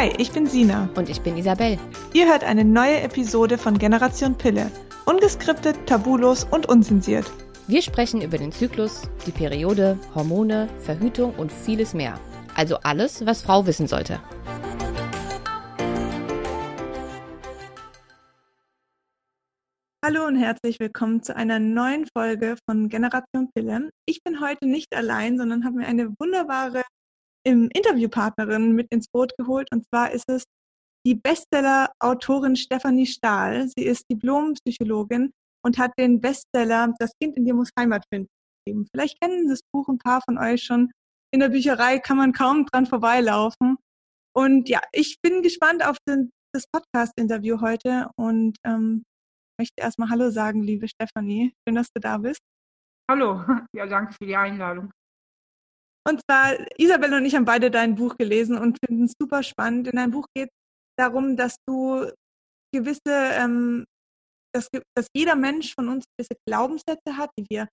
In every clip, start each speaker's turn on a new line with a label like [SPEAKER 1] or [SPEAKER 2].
[SPEAKER 1] Hi, ich bin Sina.
[SPEAKER 2] Und ich bin Isabel.
[SPEAKER 1] Ihr hört eine neue Episode von Generation Pille. Ungeskriptet, tabulos und unzensiert.
[SPEAKER 2] Wir sprechen über den Zyklus, die Periode, Hormone, Verhütung und vieles mehr. Also alles, was Frau wissen sollte.
[SPEAKER 1] Hallo und herzlich willkommen zu einer neuen Folge von Generation Pille. Ich bin heute nicht allein, sondern habe mir eine wunderbare Interviewpartnerin mit ins Boot geholt. Und zwar ist es die Bestseller-Autorin Stefanie Stahl. Sie ist Diplompsychologin und hat den Bestseller Das Kind in dir muss Heimat finden geschrieben. Vielleicht kennen das Buch ein paar von euch schon. In der Bücherei kann man kaum dran vorbeilaufen. Und ja, ich bin gespannt auf den, das Podcast-Interview heute und ähm, möchte erstmal Hallo sagen, liebe Stefanie. Schön, dass du da bist.
[SPEAKER 3] Hallo, ja, danke für die Einladung.
[SPEAKER 1] Und zwar, Isabel und ich haben beide dein Buch gelesen und finden es super spannend. In deinem Buch geht es darum, dass du gewisse, ähm, dass, dass jeder Mensch von uns gewisse Glaubenssätze hat, die wir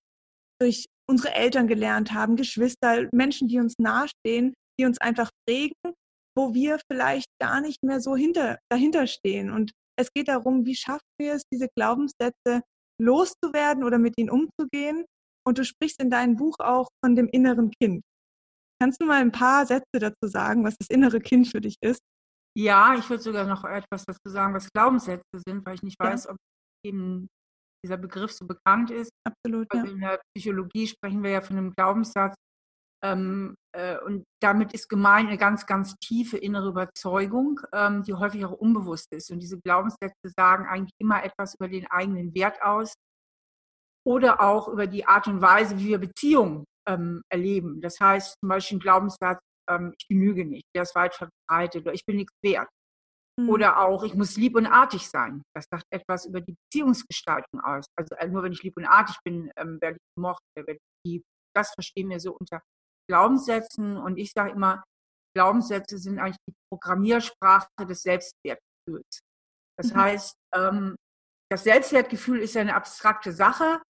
[SPEAKER 1] durch unsere Eltern gelernt haben, Geschwister, Menschen, die uns nahestehen, die uns einfach prägen, wo wir vielleicht gar nicht mehr so hinter, dahinter stehen. Und es geht darum, wie schaffen wir es, diese Glaubenssätze loszuwerden oder mit ihnen umzugehen. Und du sprichst in deinem Buch auch von dem inneren Kind. Kannst du mal ein paar Sätze dazu sagen, was das innere Kind für dich ist?
[SPEAKER 3] Ja, ich würde sogar noch etwas dazu sagen, was Glaubenssätze sind, weil ich nicht weiß, ja. ob eben dieser Begriff so bekannt ist.
[SPEAKER 1] Absolut.
[SPEAKER 3] Also ja. in der Psychologie sprechen wir ja von einem Glaubenssatz. Ähm, äh, und damit ist gemeint eine ganz, ganz tiefe innere Überzeugung, ähm, die häufig auch unbewusst ist. Und diese Glaubenssätze sagen eigentlich immer etwas über den eigenen Wert aus oder auch über die Art und Weise, wie wir Beziehungen ähm, erleben. Das heißt zum Beispiel ein Glaubenssatz, ähm, ich genüge nicht, der ist weit verbreitet oder ich bin nichts wert. Mhm. Oder auch, ich muss lieb und artig sein. Das sagt etwas über die Beziehungsgestaltung aus. Also äh, nur wenn ich lieb und artig bin, ähm, werde ich gemocht, werde ich lieb. Das verstehen wir so unter Glaubenssätzen. Und ich sage immer, Glaubenssätze sind eigentlich die Programmiersprache des Selbstwertgefühls. Das mhm. heißt, ähm, das Selbstwertgefühl ist eine abstrakte Sache,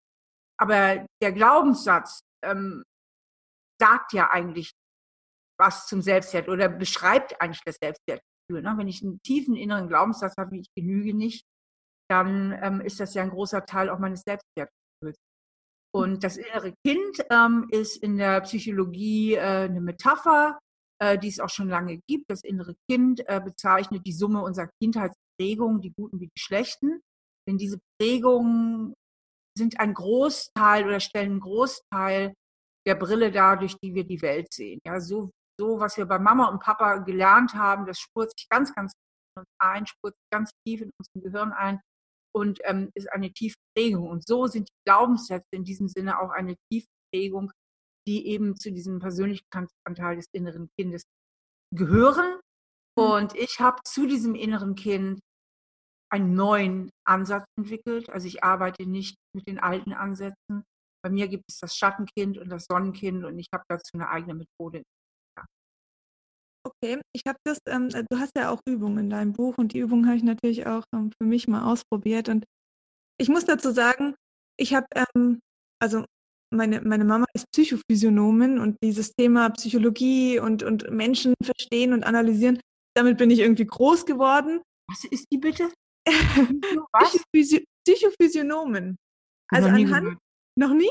[SPEAKER 3] aber der Glaubenssatz ähm, sagt ja eigentlich was zum Selbstwert oder beschreibt eigentlich das Selbstwertgefühl. Ne? Wenn ich einen tiefen inneren Glaubenssatz habe, wie ich genüge nicht, dann ähm, ist das ja ein großer Teil auch meines Selbstwertgefühls. Und das innere Kind ähm, ist in der Psychologie äh, eine Metapher, äh, die es auch schon lange gibt. Das innere Kind äh, bezeichnet die Summe unserer Kindheitsprägungen, die guten wie die schlechten. Denn diese Prägungen sind ein Großteil oder stellen einen Großteil der Brille dar, durch die wir die Welt sehen. Ja, so, so was wir bei Mama und Papa gelernt haben, das spurt sich ganz, ganz tief ein, spurt sich ganz tief in unserem Gehirn ein und ähm, ist eine tiefe Prägung. Und so sind die Glaubenssätze in diesem Sinne auch eine tiefe Prägung, die eben zu diesem Persönlichkeitsanteil des inneren Kindes gehören. Und ich habe zu diesem inneren Kind einen neuen Ansatz entwickelt. Also ich arbeite nicht mit den alten Ansätzen. Bei mir gibt es das Schattenkind und das Sonnenkind und ich habe dazu eine eigene Methode. Ja.
[SPEAKER 1] Okay, ich habe das, ähm, du hast ja auch Übungen in deinem Buch und die Übungen habe ich natürlich auch ähm, für mich mal ausprobiert und ich muss dazu sagen, ich habe, ähm, also meine, meine Mama ist Psychophysionomin und dieses Thema Psychologie und, und Menschen verstehen und analysieren, damit bin ich irgendwie groß geworden.
[SPEAKER 3] Was ist die bitte?
[SPEAKER 1] Was? Psychophysionomen. Also anhand. Noch nie?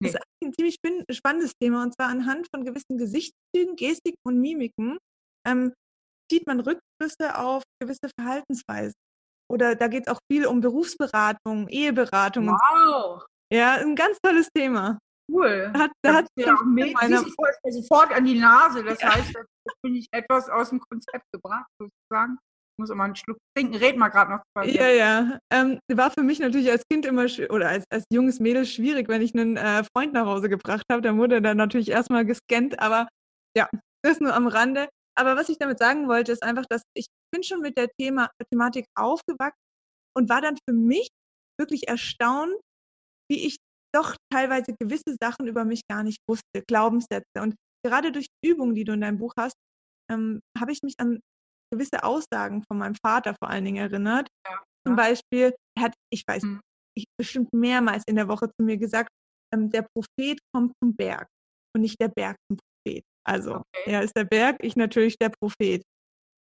[SPEAKER 1] Nee. Das ist ein ziemlich spannendes Thema und zwar anhand von gewissen Gesichtszügen, Gestik und Mimiken ähm, zieht man Rückschlüsse auf gewisse Verhaltensweisen. Oder da geht es auch viel um Berufsberatung, Eheberatung.
[SPEAKER 3] Wow!
[SPEAKER 1] So. Ja, ein ganz tolles Thema.
[SPEAKER 3] Cool.
[SPEAKER 1] Da hat, da hat
[SPEAKER 3] ja auch mir sofort an die Nase. Das ja. heißt, da bin ich etwas aus dem Konzept gebracht, sozusagen muss immer einen Schluck trinken. Red mal gerade noch.
[SPEAKER 1] Zwei ja, ja. Ähm, war für mich natürlich als Kind immer oder als, als junges Mädel schwierig, wenn ich einen äh, Freund nach Hause gebracht habe. Dann wurde er natürlich erstmal gescannt, aber ja, das nur am Rande. Aber was ich damit sagen wollte, ist einfach, dass ich bin schon mit der Thema, Thematik aufgewachsen und war dann für mich wirklich erstaunt, wie ich doch teilweise gewisse Sachen über mich gar nicht wusste, Glaubenssätze. Und gerade durch die Übungen, die du in deinem Buch hast, ähm, habe ich mich an gewisse Aussagen von meinem Vater vor allen Dingen erinnert. Ja. Zum Beispiel, er hat, ich weiß, mhm. ich bestimmt mehrmals in der Woche zu mir gesagt, ähm, der Prophet kommt zum Berg und nicht der Berg zum Prophet. Also, okay. er ist der Berg, ich natürlich der Prophet.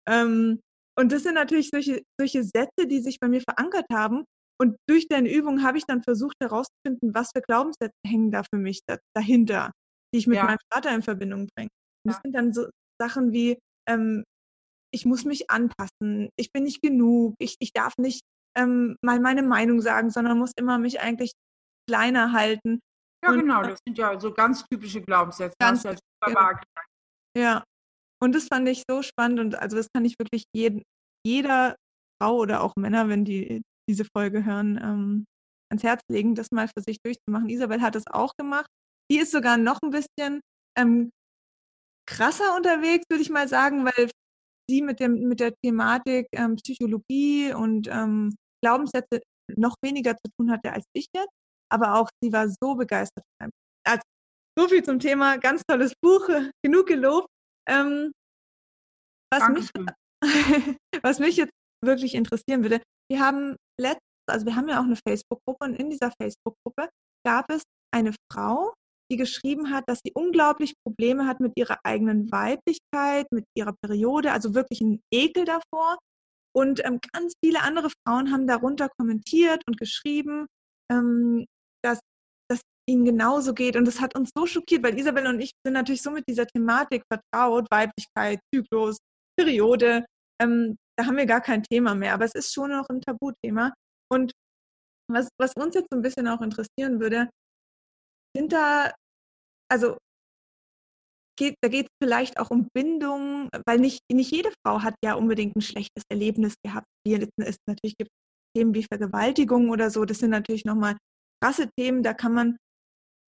[SPEAKER 1] Ähm, und das sind natürlich solche, solche Sätze, die sich bei mir verankert haben. Und durch deine Übung habe ich dann versucht herauszufinden, was für Glaubenssätze hängen da für mich da, dahinter, die ich mit ja. meinem Vater in Verbindung bringe. Und ja. das sind dann so Sachen wie, ähm, ich muss mich anpassen, ich bin nicht genug, ich, ich darf nicht ähm, mal meine Meinung sagen, sondern muss immer mich eigentlich kleiner halten.
[SPEAKER 3] Ja, und, genau, das sind ja so ganz typische Glaubenssätze.
[SPEAKER 1] Ganz, ja, genau. ja, und das fand ich so spannend und also das kann ich wirklich jeden, jeder Frau oder auch Männer, wenn die diese Folge hören, ähm, ans Herz legen, das mal für sich durchzumachen. Isabel hat es auch gemacht. Die ist sogar noch ein bisschen ähm, krasser unterwegs, würde ich mal sagen, weil sie mit, dem, mit der Thematik ähm, Psychologie und ähm, Glaubenssätze noch weniger zu tun hatte als ich jetzt. Aber auch sie war so begeistert. Also, so viel zum Thema. Ganz tolles Buch. Genug gelobt. Ähm, was, mich, was mich jetzt wirklich interessieren würde, wir haben letztens, also wir haben ja auch eine Facebook-Gruppe und in dieser Facebook-Gruppe gab es eine Frau, die geschrieben hat, dass sie unglaublich Probleme hat mit ihrer eigenen Weiblichkeit, mit ihrer Periode, also wirklich ein Ekel davor. Und ähm, ganz viele andere Frauen haben darunter kommentiert und geschrieben, ähm, dass das ihnen genauso geht. Und das hat uns so schockiert, weil Isabel und ich sind natürlich so mit dieser Thematik vertraut, Weiblichkeit, Zyklus, Periode. Ähm, da haben wir gar kein Thema mehr, aber es ist schon noch ein Tabuthema. Und was, was uns jetzt so ein bisschen auch interessieren würde, sind da also geht, da geht es vielleicht auch um Bindung, weil nicht, nicht jede Frau hat ja unbedingt ein schlechtes Erlebnis gehabt. Hier ist natürlich gibt Themen wie Vergewaltigung oder so, das sind natürlich nochmal krasse Themen, da kann man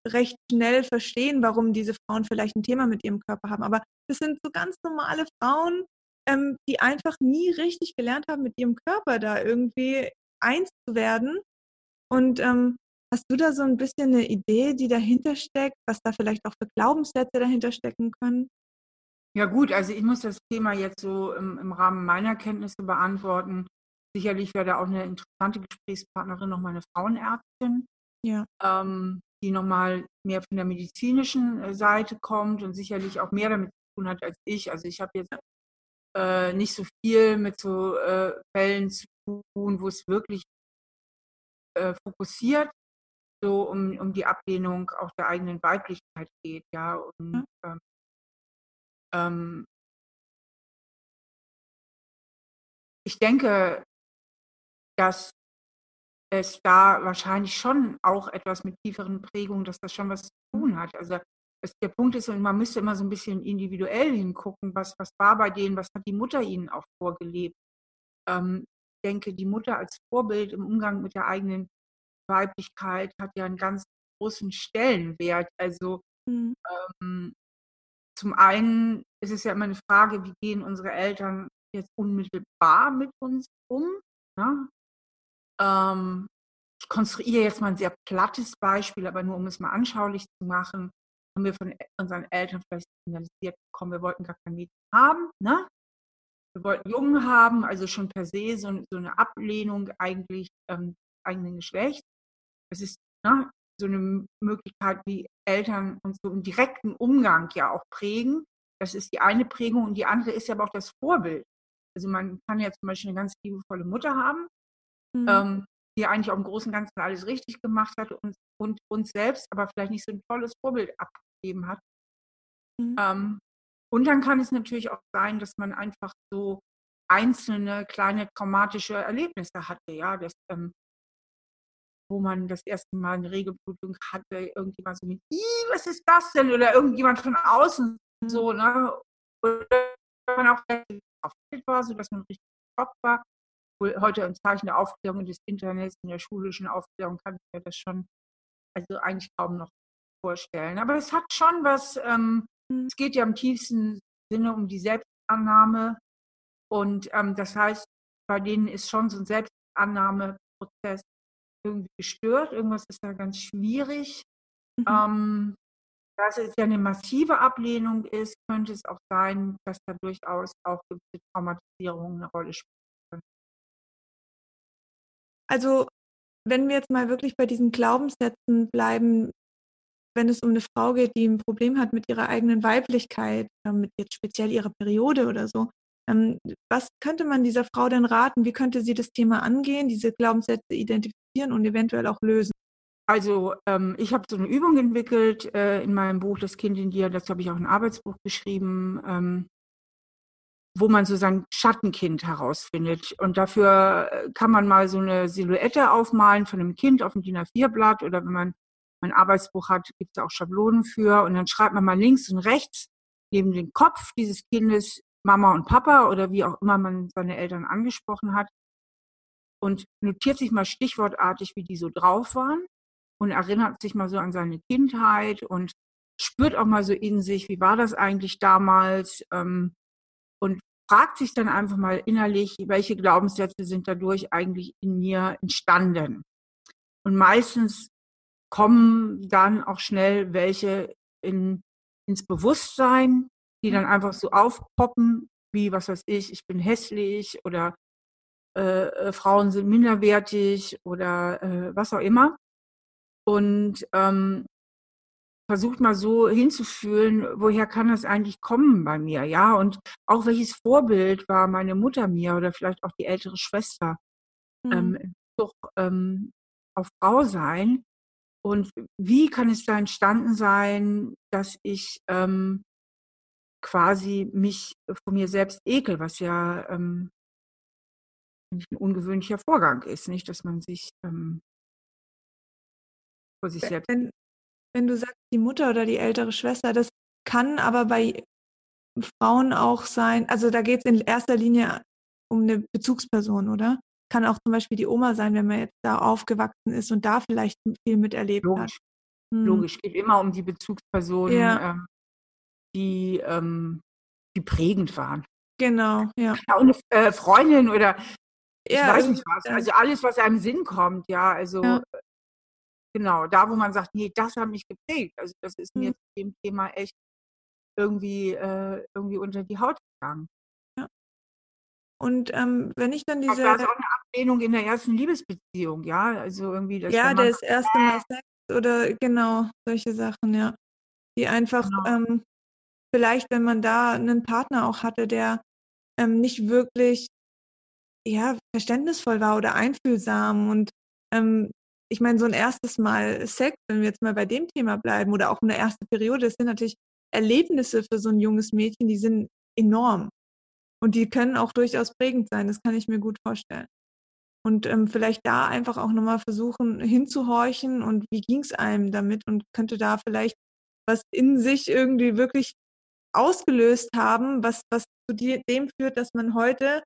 [SPEAKER 1] recht schnell verstehen, warum diese Frauen vielleicht ein Thema mit ihrem Körper haben. Aber das sind so ganz normale Frauen, ähm, die einfach nie richtig gelernt haben, mit ihrem Körper da irgendwie eins zu werden. Und ähm, Hast du da so ein bisschen eine Idee, die dahinter steckt, was da vielleicht auch für Glaubenssätze dahinter stecken können?
[SPEAKER 3] Ja gut, also ich muss das Thema jetzt so im, im Rahmen meiner Kenntnisse beantworten. Sicherlich wäre da auch eine interessante Gesprächspartnerin noch mal eine Frauenärztin,
[SPEAKER 1] ja.
[SPEAKER 3] ähm, die nochmal mehr von der medizinischen äh, Seite kommt und sicherlich auch mehr damit zu tun hat als ich. Also ich habe jetzt äh, nicht so viel mit so äh, Fällen zu tun, wo es wirklich äh, fokussiert so um, um die Ablehnung auch der eigenen Weiblichkeit geht, ja. Und mhm. ähm, ähm, ich denke, dass es da wahrscheinlich schon auch etwas mit tieferen Prägungen, dass das schon was zu tun hat. Also es, der Punkt ist, und man müsste immer so ein bisschen individuell hingucken, was, was war bei denen, was hat die Mutter ihnen auch vorgelebt. Ähm, ich denke, die Mutter als Vorbild im Umgang mit der eigenen Weiblichkeit hat ja einen ganz großen Stellenwert. Also mhm. ähm, zum einen ist es ja immer eine Frage, wie gehen unsere Eltern jetzt unmittelbar mit uns um? Ne? Ähm, ich konstruiere jetzt mal ein sehr plattes Beispiel, aber nur um es mal anschaulich zu machen, haben wir von unseren Eltern vielleicht signalisiert bekommen, wir wollten gar kein Mädchen haben. Ne? Wir wollten Jungen haben, also schon per se so, so eine Ablehnung eigentlich ähm, eigenen Geschlechts. Es ist ne, so eine Möglichkeit, wie Eltern uns so im direkten Umgang ja auch prägen. Das ist die eine Prägung und die andere ist ja aber auch das Vorbild. Also man kann ja zum Beispiel eine ganz liebevolle Mutter haben, mhm. ähm, die eigentlich auch im Großen und Ganzen alles richtig gemacht hat und, und uns selbst aber vielleicht nicht so ein tolles Vorbild abgegeben hat. Mhm. Ähm, und dann kann es natürlich auch sein, dass man einfach so einzelne kleine traumatische Erlebnisse hatte, ja, dass ähm, wo man das erste Mal eine Regelblutung hatte, irgendjemand so mit, was ist das denn? Oder irgendjemand von außen so, ne? Oder man auch aufgeregt war, sodass man richtig Kopf war. Heute im Zeichen der Aufklärung des Internets, in der schulischen Aufklärung kann ich mir das schon, also eigentlich kaum noch vorstellen. Aber es hat schon was, ähm, mhm. es geht ja im tiefsten Sinne um die Selbstannahme. Und ähm, das heißt, bei denen ist schon so ein Selbstannahmeprozess irgendwie gestört, irgendwas ist da ganz schwierig. Mhm. Ähm, da es ja eine massive Ablehnung ist, könnte es auch sein, dass da durchaus auch gewisse Traumatisierungen eine Rolle spielen.
[SPEAKER 1] Also, wenn wir jetzt mal wirklich bei diesen Glaubenssätzen bleiben, wenn es um eine Frau geht, die ein Problem hat mit ihrer eigenen Weiblichkeit, mit jetzt speziell ihrer Periode oder so, Ähm, was könnte man dieser Frau denn raten? Wie könnte sie das Thema angehen, diese Glaubenssätze identifizieren und eventuell auch lösen?
[SPEAKER 3] Also ähm, ich habe so eine Übung entwickelt äh, in meinem Buch Das Kind in dir, dazu habe ich auch ein Arbeitsbuch geschrieben, ähm, wo man so sein Schattenkind herausfindet. Und dafür äh, kann man mal so eine Silhouette aufmalen von einem Kind auf dem DIN A4-Blatt oder wenn man ein Arbeitsbuch hat, gibt es auch Schablonen für. Und dann schreibt man mal links und rechts neben den Kopf dieses Kindes Mama und Papa oder wie auch immer man seine Eltern angesprochen hat und notiert sich mal stichwortartig, wie die so drauf waren und erinnert sich mal so an seine Kindheit und spürt auch mal so in sich, wie war das eigentlich damals ähm, und fragt sich dann einfach mal innerlich, welche Glaubenssätze sind dadurch eigentlich in mir entstanden. Und meistens kommen dann auch schnell welche in, ins Bewusstsein, die dann einfach so aufpoppen, wie, was weiß ich, ich bin hässlich oder äh, äh, Frauen sind minderwertig oder äh, was auch immer. Und ähm, versucht mal so hinzufühlen, woher kann das eigentlich kommen bei mir, ja? Und auch welches Vorbild war meine Mutter mir oder vielleicht auch die ältere Schwester mhm. ähm, doch ähm, auf Frau sein. Und wie kann es da entstanden sein, dass ich ähm, quasi mich von mir selbst ekel, was ja ähm, ein ungewöhnlicher Vorgang ist, nicht, dass man sich ähm, vor sich selbst.
[SPEAKER 1] Wenn, wenn du sagst, die Mutter oder die ältere Schwester, das kann aber bei Frauen auch sein, also da geht es in erster Linie um eine Bezugsperson, oder? Kann auch zum Beispiel die Oma sein, wenn man jetzt da aufgewachsen ist und da vielleicht viel miterlebt
[SPEAKER 3] Logisch.
[SPEAKER 1] hat.
[SPEAKER 3] Hm. Logisch, geht immer um die Bezugspersonen.
[SPEAKER 1] Ja.
[SPEAKER 3] Ähm, die, ähm, die prägend waren.
[SPEAKER 1] Genau, ja.
[SPEAKER 3] Auch eine äh, Freundin oder ich
[SPEAKER 1] ja,
[SPEAKER 3] weiß nicht was. Also alles, was einem Sinn kommt, ja. Also ja. genau, da wo man sagt, nee, das hat mich geprägt. Also das ist mir mhm. zu dem Thema echt irgendwie, äh, irgendwie unter die Haut gegangen.
[SPEAKER 1] Ja. Und ähm, wenn ich dann diese.
[SPEAKER 3] Aber das ist auch eine Ablehnung in der ersten Liebesbeziehung, ja. Also irgendwie
[SPEAKER 1] das. Ja, das erste Mal Sex oder genau, solche Sachen, ja. Die einfach genau. ähm, vielleicht, wenn man da einen Partner auch hatte, der ähm, nicht wirklich ja, verständnisvoll war oder einfühlsam und ähm, ich meine, so ein erstes Mal Sex, wenn wir jetzt mal bei dem Thema bleiben oder auch eine erste Periode, das sind natürlich Erlebnisse für so ein junges Mädchen, die sind enorm. Und die können auch durchaus prägend sein, das kann ich mir gut vorstellen. Und ähm, vielleicht da einfach auch nochmal versuchen hinzuhorchen und wie ging es einem damit und könnte da vielleicht was in sich irgendwie wirklich ausgelöst haben, was, was zu dem führt, dass man heute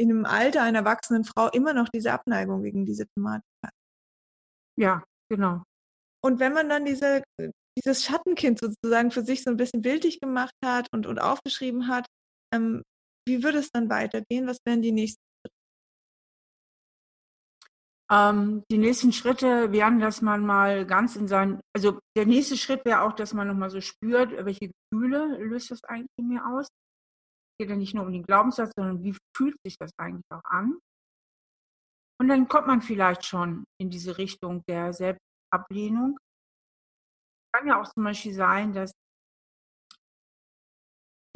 [SPEAKER 1] in einem Alter einer erwachsenen Frau immer noch diese Abneigung gegen diese Thematik hat.
[SPEAKER 3] Ja, genau.
[SPEAKER 1] Und wenn man dann diese, dieses Schattenkind sozusagen für sich so ein bisschen bildlich gemacht hat und, und aufgeschrieben hat, ähm, wie würde es dann weitergehen? Was wären die nächsten
[SPEAKER 3] ähm, die nächsten Schritte wären, dass man mal ganz in seinen, also der nächste Schritt wäre auch, dass man nochmal so spürt, welche Gefühle löst das eigentlich in mir aus. Geht ja nicht nur um den Glaubenssatz, sondern wie fühlt sich das eigentlich auch an. Und dann kommt man vielleicht schon in diese Richtung der Selbstablehnung. Kann ja auch zum Beispiel sein, dass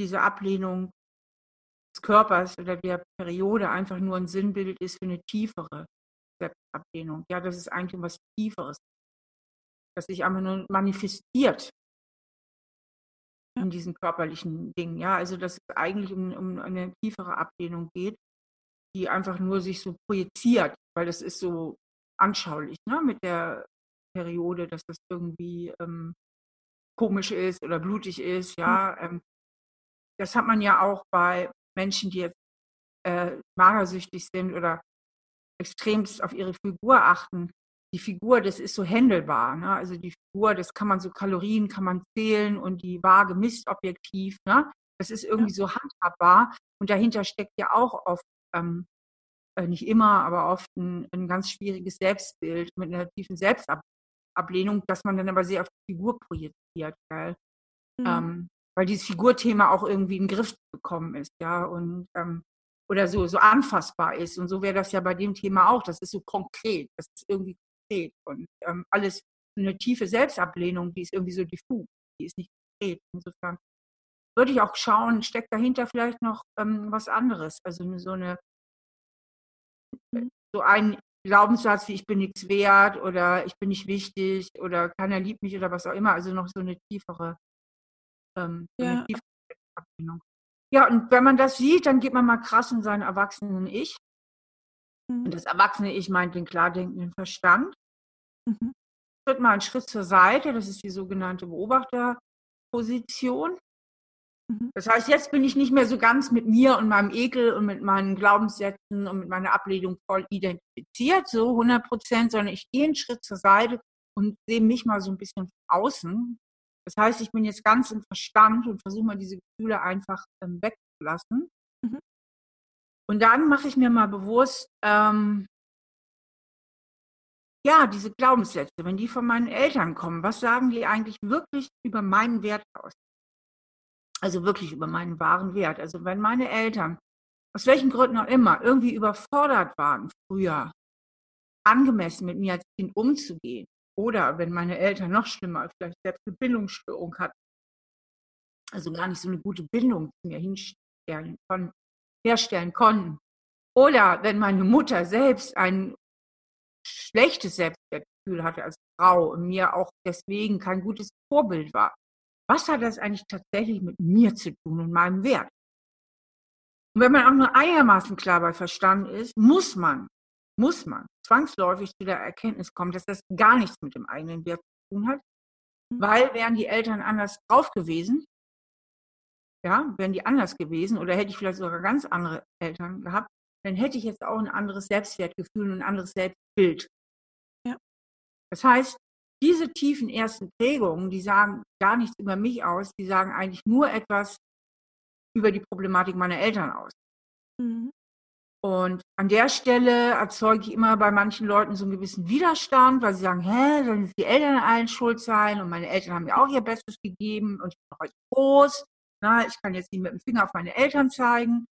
[SPEAKER 3] diese Ablehnung des Körpers oder der Periode einfach nur ein Sinnbild ist für eine tiefere Selbstablehnung. Ja, das ist eigentlich was Tieferes, das sich einfach nur manifestiert in diesen körperlichen Dingen. Ja, also dass es eigentlich um, um eine tiefere Ablehnung geht, die einfach nur sich so projiziert, weil das ist so anschaulich ne, mit der Periode, dass das irgendwie ähm, komisch ist oder blutig ist. Ja, ähm, das hat man ja auch bei Menschen, die jetzt äh, magersüchtig sind oder extremst auf ihre Figur achten. Die Figur, das ist so händelbar. Ne? Also die Figur, das kann man so Kalorien kann man zählen und die Waage misst objektiv. Ne? Das ist irgendwie ja. so handhabbar. Und dahinter steckt ja auch oft, ähm, äh, nicht immer, aber oft ein, ein, ganz schwieriges Selbstbild mit einer tiefen Selbstablehnung, dass man dann aber sehr auf die Figur projiziert. Gell? Mhm. Ähm, weil dieses Figurthema auch irgendwie in den Griff bekommen ist, ja. Und ähm, oder so, so anfassbar ist. Und so wäre das ja bei dem Thema auch. Das ist so konkret, das ist irgendwie konkret. Und ähm, alles eine tiefe Selbstablehnung, die ist irgendwie so diffus, die ist nicht konkret. Insofern würde ich auch schauen, steckt dahinter vielleicht noch ähm, was anderes. Also so eine
[SPEAKER 1] Mhm.
[SPEAKER 3] so ein Glaubenssatz wie ich bin nichts wert oder ich bin nicht wichtig oder keiner liebt mich oder was auch immer. Also noch so eine tiefere, ähm, so eine
[SPEAKER 1] Ja.
[SPEAKER 3] tiefere Ablehnung. Ja, und wenn man das sieht, dann geht man mal krass in seinen erwachsenen Ich.
[SPEAKER 1] Mhm.
[SPEAKER 3] Und das erwachsene Ich meint den klar denkenden Verstand.
[SPEAKER 1] Mhm.
[SPEAKER 3] Tritt mal einen Schritt zur Seite, das ist die sogenannte Beobachterposition.
[SPEAKER 1] Mhm.
[SPEAKER 3] Das heißt, jetzt bin ich nicht mehr so ganz mit mir und meinem Ekel und mit meinen Glaubenssätzen und mit meiner Ablehnung voll identifiziert, so 100 Prozent, sondern ich gehe einen Schritt zur Seite und sehe mich mal so ein bisschen von außen. Das heißt, ich bin jetzt ganz im Verstand und versuche mal diese Gefühle einfach ähm, wegzulassen.
[SPEAKER 1] Mhm.
[SPEAKER 3] Und dann mache ich mir mal bewusst, ähm, ja, diese Glaubenssätze, wenn die von meinen Eltern kommen, was sagen die eigentlich wirklich über meinen Wert aus? Also wirklich über meinen wahren Wert. Also wenn meine Eltern, aus welchen Gründen auch immer, irgendwie überfordert waren früher, angemessen mit mir als Kind umzugehen, oder wenn meine Eltern noch schlimmer, vielleicht selbst eine Bindungsstörung hatten, also gar nicht so eine gute Bindung zu mir hinstellen kon herstellen konnten, oder wenn meine Mutter selbst ein schlechtes Selbstwertgefühl hatte als Frau und mir auch deswegen kein gutes Vorbild war. Was hat das eigentlich tatsächlich mit mir zu tun und meinem Wert? Und wenn man auch nur einigermaßen klar bei Verstand ist, muss man, muss man zwangsläufig zu der Erkenntnis kommen, dass das gar nichts mit dem eigenen Wert zu tun hat, weil wären die Eltern anders drauf gewesen, ja, wären die anders gewesen oder hätte ich vielleicht sogar ganz andere Eltern gehabt, dann hätte ich jetzt auch ein anderes Selbstwertgefühl und ein anderes Selbstbild.
[SPEAKER 1] Ja.
[SPEAKER 3] Das heißt, diese tiefen ersten Prägungen, die sagen gar nichts über mich aus, die sagen eigentlich nur etwas über die Problematik meiner Eltern aus.
[SPEAKER 1] Mhm.
[SPEAKER 3] Und an der Stelle erzeuge ich immer bei manchen Leuten so einen gewissen Widerstand, weil sie sagen, hä, sollen jetzt die Eltern allen schuld sein? Und meine Eltern haben mir auch ihr Bestes gegeben und ich bin heute groß. Na, ich kann jetzt nicht mit dem Finger auf meine Eltern zeigen.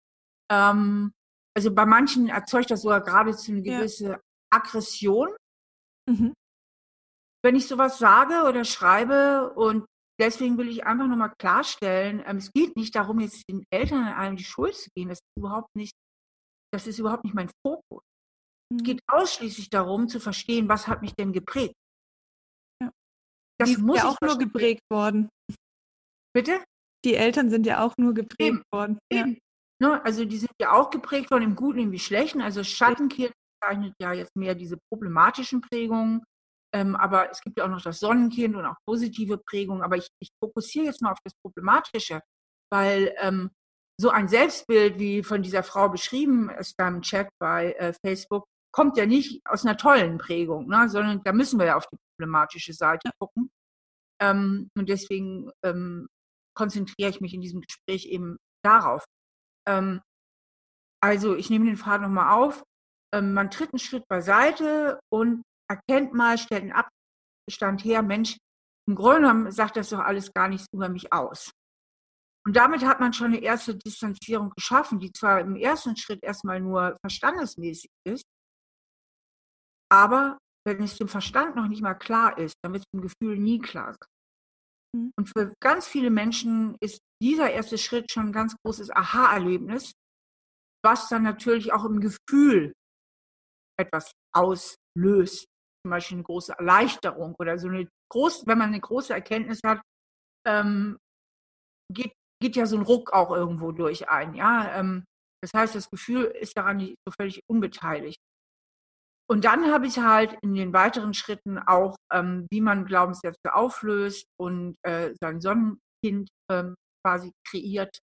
[SPEAKER 3] Ähm, also bei manchen erzeugt das sogar geradezu eine
[SPEAKER 1] Ja.
[SPEAKER 3] gewisse Aggression,
[SPEAKER 1] Mhm.
[SPEAKER 3] wenn ich sowas sage oder schreibe. Und deswegen will ich einfach nochmal klarstellen, ähm, es geht nicht darum, jetzt den Eltern an allem die Schuld zu geben. Das ist überhaupt nicht, das ist überhaupt nicht mein Fokus. Es
[SPEAKER 1] Mhm.
[SPEAKER 3] geht ausschließlich darum, zu verstehen, was hat mich denn geprägt.
[SPEAKER 1] Ja.
[SPEAKER 3] Das
[SPEAKER 1] Die
[SPEAKER 3] muss
[SPEAKER 1] ja auch nur geprägt worden.
[SPEAKER 3] Bitte?
[SPEAKER 1] Die Eltern sind ja auch nur geprägt
[SPEAKER 3] Eben,
[SPEAKER 1] worden. Ja.
[SPEAKER 3] Eben. Ne, also die sind ja auch geprägt von dem Guten und wie Schlechten. Also Schattenkind zeichnet ja jetzt mehr diese problematischen Prägungen. Ähm, aber es gibt ja auch noch das Sonnenkind und auch positive Prägungen. Aber ich, ich fokussiere jetzt mal auf das Problematische, weil ähm, so ein Selbstbild, wie von dieser Frau beschrieben ist da im Chat bei äh, Facebook, kommt ja nicht aus einer tollen Prägung, ne, sondern da müssen wir ja auf die problematische Seite gucken. Ähm, und deswegen ähm, konzentriere ich mich in diesem Gespräch eben darauf. Ähm, also ich nehme den Faden nochmal auf. Ähm, man tritt einen Schritt beiseite und erkennt mal, stellt einen Abstand her, Mensch, im Grunde genommen sagt das doch alles gar nichts über mich aus. Und damit hat man schon eine erste Distanzierung geschaffen, die zwar im ersten Schritt erstmal nur verstandesmäßig ist, aber wenn es dem Verstand noch nicht mal klar ist, dann wird es dem Gefühl nie klar sein.
[SPEAKER 1] Mhm.
[SPEAKER 3] Und für ganz viele Menschen ist dieser erste Schritt schon ein ganz großes Aha-Erlebnis, was dann natürlich auch im Gefühl etwas auslöst. Zum Beispiel eine große Erleichterung oder so eine große, wenn man eine große Erkenntnis hat, ähm, geht, geht ja so ein Ruck auch irgendwo durch ein. Ja? Ähm, das heißt, das Gefühl ist daran nicht so völlig unbeteiligt. Und dann habe ich halt in den weiteren Schritten auch, ähm, wie man Glaubenssätze auflöst und äh, sein Sonnenkind ähm, quasi kreiert.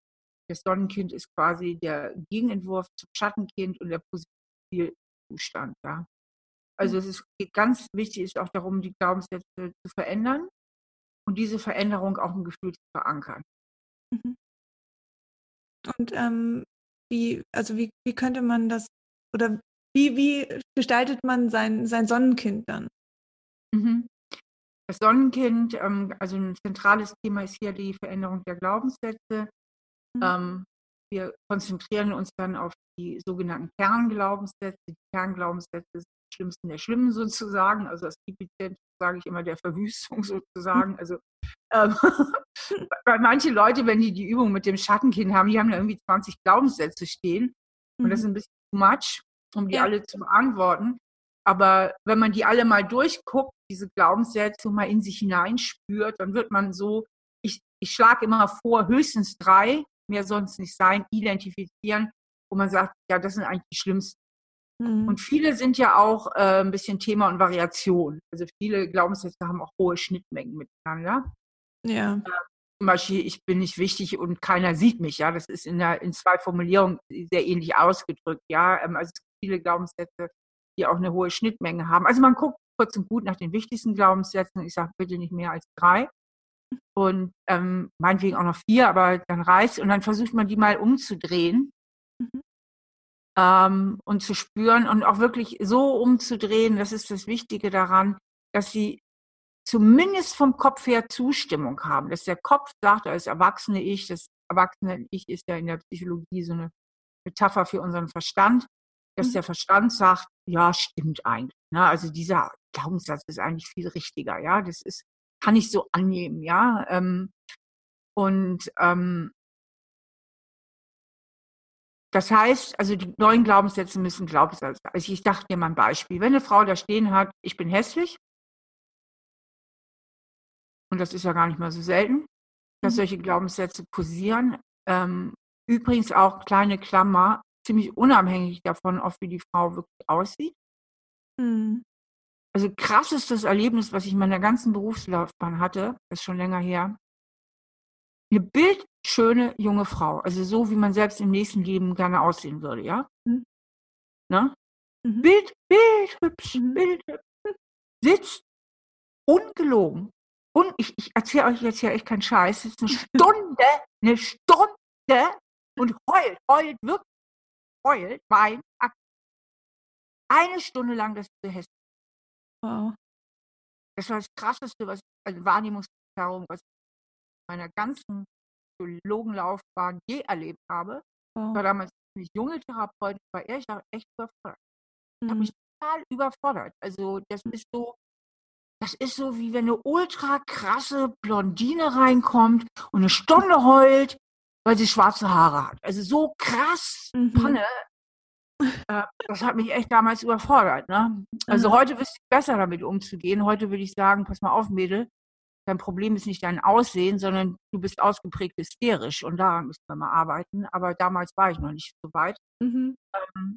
[SPEAKER 3] Das Sonnenkind ist quasi der Gegenentwurf zum Schattenkind und der positive Zustand. Ja. Also es ist ganz wichtig, ist auch darum, die Glaubenssätze zu verändern und diese Veränderung auch im Gefühl zu verankern.
[SPEAKER 1] Mhm. Und ähm, wie, also wie, wie könnte man das oder wie, wie gestaltet man sein, sein Sonnenkind dann?
[SPEAKER 3] Mhm. Das Sonnenkind, ähm, also ein zentrales Thema ist hier die Veränderung der Glaubenssätze.
[SPEAKER 1] Mhm.
[SPEAKER 3] Ähm, wir konzentrieren uns dann auf die sogenannten Kernglaubenssätze. Die Kernglaubenssätze sind die schlimmsten der Schlimmen sozusagen. Also das Epizentrum, sage ich immer, der Verwüstung sozusagen. Also Ähm, weil manche Leute, wenn die die Übung mit dem Schattenkind haben, die haben da irgendwie 20 Glaubenssätze stehen. Und das ist
[SPEAKER 1] Mhm.
[SPEAKER 3] ein bisschen too much, um die
[SPEAKER 1] Ja.
[SPEAKER 3] alle zu beantworten. Aber wenn man die alle mal durchguckt, diese Glaubenssätze mal in sich hineinspürt, dann wird man so, ich, ich schlage immer vor, höchstens drei, mehr sonst nicht sein, identifizieren, wo man sagt, ja, das sind eigentlich die schlimmsten.
[SPEAKER 1] Mhm.
[SPEAKER 3] Und viele sind ja auch äh, ein bisschen Thema und Variation. Also viele Glaubenssätze haben auch hohe Schnittmengen miteinander.
[SPEAKER 1] Ja.
[SPEAKER 3] Zum Beispiel, ich bin nicht wichtig und keiner sieht mich. Ja, das ist in, der, in zwei Formulierungen sehr ähnlich ausgedrückt. Ja, ähm, also es viele Glaubenssätze, die auch eine hohe Schnittmenge haben. Also man guckt kurz und gut nach den wichtigsten Glaubenssätzen. Ich sage bitte nicht mehr als drei und ähm, meinetwegen auch noch vier, aber dann reicht Und dann versucht man die mal umzudrehen
[SPEAKER 1] Mhm.
[SPEAKER 3] ähm, und zu spüren und auch wirklich so umzudrehen. Das ist das Wichtige daran, dass sie zumindest vom Kopf her Zustimmung haben. Dass der Kopf sagt, als erwachsene Ich, das erwachsene Ich ist ja in der Psychologie so eine Metapher für unseren Verstand, dass
[SPEAKER 1] Mhm.
[SPEAKER 3] der Verstand sagt, ja, stimmt eigentlich. Ne? Also dieser Glaubenssatz ist eigentlich viel richtiger, ja. Das ist, kann ich so annehmen, ja. Ähm, und ähm, das heißt, also die neuen Glaubenssätze müssen Glaubenssätze. Also ich dachte dir mal ein Beispiel. Wenn eine Frau da stehen hat, ich bin hässlich, und das ist ja gar nicht mal so selten, dass
[SPEAKER 1] Mhm.
[SPEAKER 3] solche Glaubenssätze kursieren. Ähm, übrigens auch kleine Klammer, ziemlich unabhängig davon, ob wie die Frau wirklich aussieht.
[SPEAKER 1] Mhm.
[SPEAKER 3] Also krassestes Erlebnis, was ich in meiner ganzen Berufslaufbahn hatte, ist schon länger her. Eine bildschöne junge Frau, also so, wie man selbst im nächsten Leben gerne aussehen würde, ja?
[SPEAKER 1] Mhm.
[SPEAKER 3] Ne?
[SPEAKER 1] Mhm.
[SPEAKER 3] Bild, bildhübsch,
[SPEAKER 1] Mhm.
[SPEAKER 3] bildhübsch. Sitzt ungelogen. Und ich, ich erzähle euch jetzt hier echt keinen Scheiß. Sitzt eine Stunde, eine Stunde und heult, heult, wirklich heult, weint. ak- Eine Stunde lang das zu.
[SPEAKER 1] Wow.
[SPEAKER 3] Das war das Krasseste, was also Wahrnehmungserfahrung, was ich in meiner ganzen Psychologenlaufbahn je erlebt habe. Ich war
[SPEAKER 1] Wow.
[SPEAKER 3] damals eine junge Therapeutin, war ehrlich gesagt echt überfordert. Ich habe
[SPEAKER 1] Mhm.
[SPEAKER 3] mich total überfordert. Also das ist so, das ist so, wie wenn eine ultra krasse Blondine reinkommt und eine Stunde heult, weil sie schwarze Haare hat. Also so krass,
[SPEAKER 1] Mhm.
[SPEAKER 3] Panne. Äh, das hat mich echt damals überfordert. Ne? Also
[SPEAKER 1] Mhm.
[SPEAKER 3] heute wüsste ich besser damit umzugehen. Heute würde ich sagen, pass mal auf, Mädel, dein Problem ist nicht dein Aussehen, sondern du bist ausgeprägt hysterisch und daran müssen wir mal arbeiten. Aber damals war ich noch nicht so weit.
[SPEAKER 1] Mhm.
[SPEAKER 3] Ähm,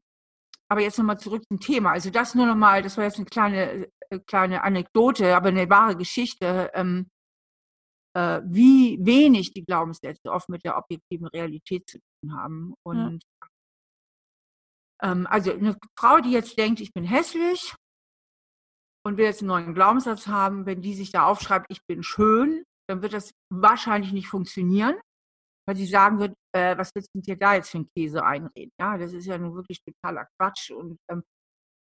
[SPEAKER 3] aber jetzt nochmal zurück zum Thema. Also das nur nochmal, das war jetzt eine kleine, äh, kleine Anekdote, aber eine wahre Geschichte, ähm, äh, wie wenig die Glaubenssätze oft mit der objektiven Realität zu tun haben. Und ähm, also eine Frau, die jetzt denkt, ich bin hässlich und will jetzt einen neuen Glaubenssatz haben, wenn die sich da aufschreibt, ich bin schön, dann wird das wahrscheinlich nicht funktionieren, weil sie sagen wird, äh, was willst du dir da jetzt für einen Käse einreden? Ja, das ist ja nun wirklich totaler Quatsch und ähm,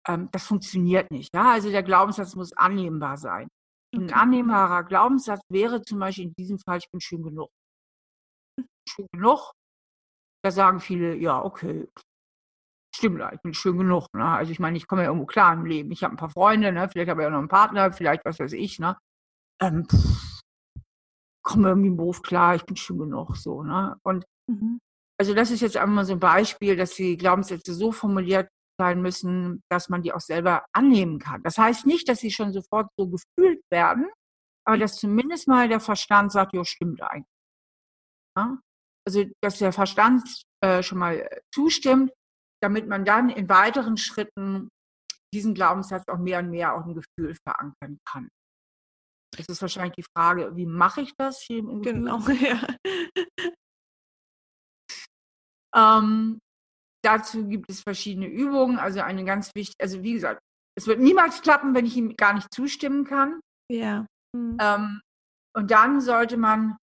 [SPEAKER 3] ähm, das funktioniert nicht. Ja, also der Glaubenssatz muss annehmbar sein. Ein
[SPEAKER 1] Okay.
[SPEAKER 3] annehmbarer Glaubenssatz wäre zum Beispiel in diesem Fall, ich bin schön genug. Schön genug. Da sagen viele, ja, okay, stimmt, ich bin schön genug. Ne? Also ich meine, ich komme ja irgendwo klar im Leben. Ich habe ein paar Freunde, ne? vielleicht habe ich auch noch einen Partner, vielleicht was weiß ich. Ne? Ähm, komme irgendwie im Beruf klar, ich bin schön genug. So, ne? Und
[SPEAKER 1] Mhm.
[SPEAKER 3] also das ist jetzt einmal so ein Beispiel, dass die Glaubenssätze so formuliert sein müssen, dass man die auch selber annehmen kann. Das heißt nicht, dass sie schon sofort so gefühlt werden, aber dass zumindest mal der Verstand sagt, ja, stimmt eigentlich. Ja? Also, dass der Verstand äh, schon mal äh, zustimmt, damit man dann in weiteren Schritten diesen Glaubenssatz auch mehr und mehr auch im Gefühl verankern kann. Das ist wahrscheinlich die Frage, wie mache ich das hier im Gefühl?
[SPEAKER 1] Genau, ja.
[SPEAKER 3] Ähm, dazu gibt es verschiedene Übungen. Also eine ganz wichtige, also wie gesagt, es wird niemals klappen, wenn ich ihm gar nicht zustimmen kann.
[SPEAKER 1] Ja. Mhm.
[SPEAKER 3] Ähm, und dann sollte man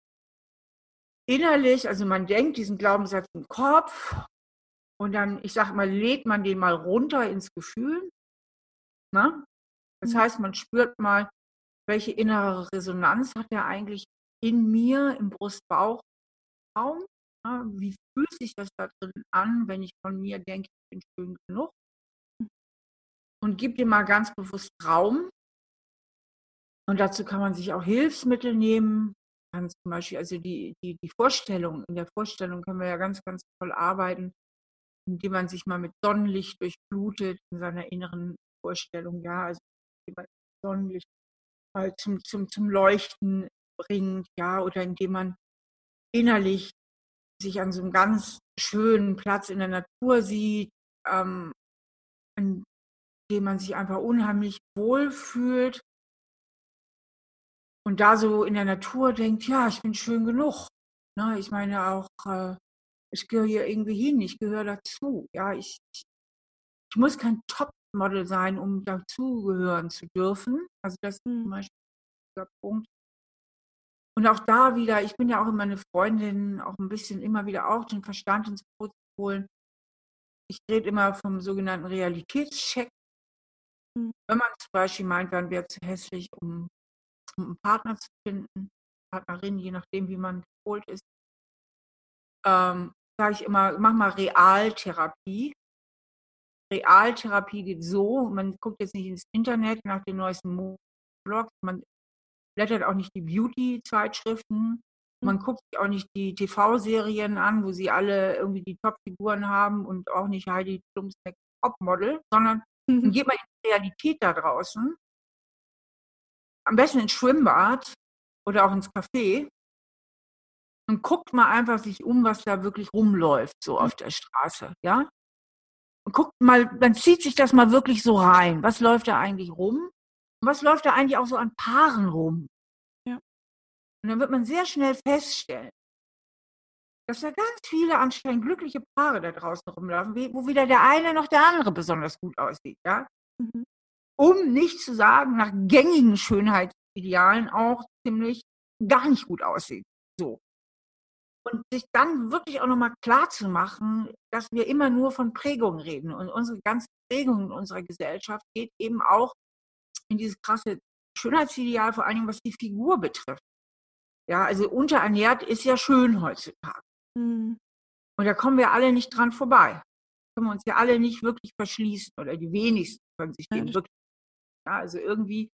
[SPEAKER 3] innerlich, also man denkt diesen Glaubenssatz im Kopf und dann, ich sage mal, lädt man den mal runter ins Gefühl. Ne? Das
[SPEAKER 1] Mhm.
[SPEAKER 3] heißt, man spürt mal, welche innere Resonanz hat er eigentlich in mir, im Brust-Bauch-Raum. Ja, wie fühlt sich das da drin an, wenn ich von mir denke, ich bin schön genug? Und gib dem mal ganz bewusst Raum. Und dazu kann man sich auch Hilfsmittel nehmen. kann zum Beispiel, also die, die, die Vorstellung, in der Vorstellung können wir ja ganz, ganz toll arbeiten, indem man sich mal mit Sonnenlicht durchflutet in seiner inneren Vorstellung, ja, also Sonnenlicht halt zum, zum, zum Leuchten bringt, ja, oder indem man innerlich sich an so einem ganz schönen Platz in der Natur sieht, ähm, in dem man sich einfach unheimlich wohl fühlt und da so in der Natur denkt, ja, ich bin schön genug. Ne? Ich meine auch, äh, ich gehöre hier irgendwie hin, ich gehöre dazu. Ja, ich, ich, muss kein Topmodel sein, um dazugehören zu dürfen. Also das ist zum mhm. Beispiel der Punkt. Und auch da wieder, ich bin ja auch immer eine Freundin, auch ein bisschen immer wieder auch den Verstand ins Boot zu holen. Ich rede immer vom sogenannten Realitätscheck. Mhm. Wenn man zum Beispiel meint, man wäre zu hässlich, um, um einen Partner zu finden, Partnerin, je nachdem, wie man geholt ist, ähm, sage ich immer, mach mal Realtherapie. Realtherapie geht so, man guckt jetzt nicht ins Internet nach den neuesten Blogs, man blättert auch nicht die Beauty-Zeitschriften. Man mhm. guckt sich auch nicht die TV-Serien an, wo sie alle irgendwie die Top-Figuren haben und auch nicht Heidi Klums Top-Model, sondern geht mal in die Realität da draußen. Am besten ins Schwimmbad oder auch ins Café und guckt mal einfach sich um, was da wirklich rumläuft, so auf der Straße, ja? Und guckt mal, dann zieht sich das mal wirklich so rein. Was läuft da eigentlich rum? Und was läuft da eigentlich auch so an Paaren rum? Ja. Und dann wird man sehr schnell feststellen, dass da ganz viele anscheinend glückliche Paare da draußen rumlaufen, wo weder der eine noch der andere besonders gut aussieht, ja? Mhm. Um nicht zu sagen, nach gängigen Schönheitsidealen auch ziemlich gar nicht gut aussieht. So. Und sich dann wirklich auch nochmal klar zu machen, dass wir immer nur von Prägungen reden. Und unsere ganze Prägung in unserer Gesellschaft geht eben auch in dieses krasse Schönheitsideal, vor allen Dingen was die Figur betrifft. Ja, also unterernährt ist ja schön heutzutage. Mhm. Und da kommen wir alle nicht dran vorbei. Können wir uns ja alle nicht wirklich verschließen oder die wenigsten können sich dem wirklich. Ja, also irgendwie,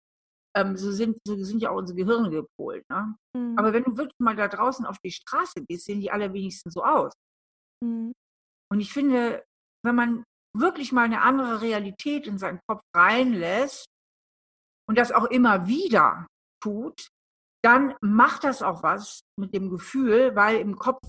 [SPEAKER 3] ähm, so, sind, so sind ja auch unsere Gehirne gepolt. Ne? Mhm. Aber wenn du wirklich mal da draußen auf die Straße gehst, sehen die allerwenigsten so aus. Mhm. Und ich finde, wenn man wirklich mal eine andere Realität in seinen Kopf reinlässt, und das auch immer wieder tut, dann macht das auch was mit dem Gefühl, weil im Kopf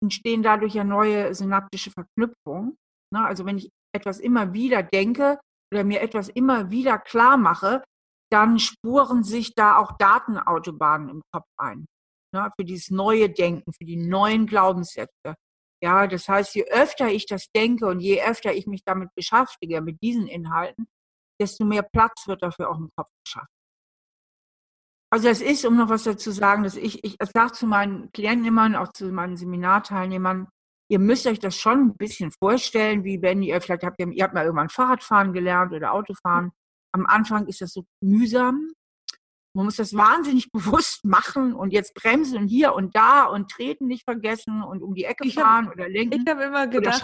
[SPEAKER 3] entstehen dadurch ja neue synaptische Verknüpfungen. Ne? Also wenn ich etwas immer wieder denke oder mir etwas immer wieder klar mache, dann spuren sich da auch Datenautobahnen im Kopf ein. Ne? Für dieses neue Denken, für die neuen Glaubenssätze. Ja, das heißt, je öfter ich das denke und je öfter ich mich damit beschäftige, mit diesen Inhalten, desto mehr Platz wird dafür auch im Kopf geschaffen. Also es ist, um noch was dazu zu sagen, dass ich, ich sage zu meinen Klienten immer und auch zu meinen Seminarteilnehmern, ihr müsst euch das schon ein bisschen vorstellen, wie wenn ihr, vielleicht habt ihr, ihr habt mal irgendwann Fahrradfahren gelernt oder Autofahren. Am Anfang ist das so mühsam. Man muss das wahnsinnig bewusst machen und jetzt bremsen und hier und da und treten nicht vergessen und um die Ecke fahren hab, oder lenken.
[SPEAKER 1] Ich habe immer gedacht,